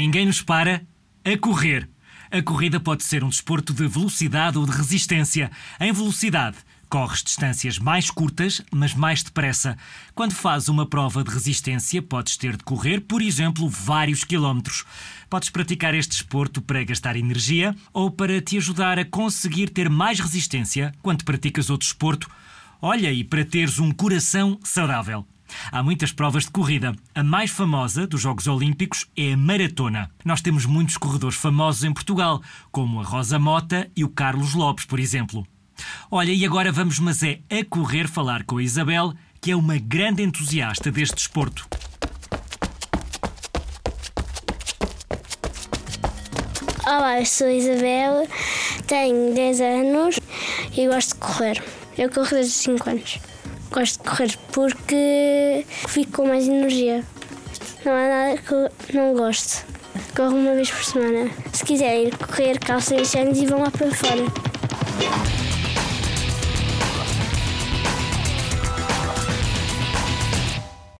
Ninguém nos para a correr. A corrida pode ser um desporto de velocidade ou de resistência. Em velocidade, corres distâncias mais curtas, mas mais depressa. Quando fazes uma prova de resistência, podes ter de correr, por exemplo, vários quilómetros. Podes praticar este desporto para gastar energia ou para te ajudar a conseguir ter mais resistência quando praticas outro desporto. Olha, e para teres um coração saudável. Há muitas provas de corrida. A mais famosa dos Jogos Olímpicos é a maratona. Nós temos muitos corredores famosos em Portugal, como a Rosa Mota e o Carlos Lopes, por exemplo. Olha, e agora vamos, mas é a correr falar com a Isabel, que é uma grande entusiasta deste desporto. Olá, eu sou a Isabel, tenho 10 anos e gosto de correr. Eu corro desde 5 anos. Gosto de correr porque fico com mais energia. Não há nada que eu não gosto. Corro uma vez por semana. Se quiserem correr, calcem os e vão lá para fora.